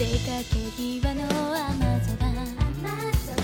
出かけ際の甘さが。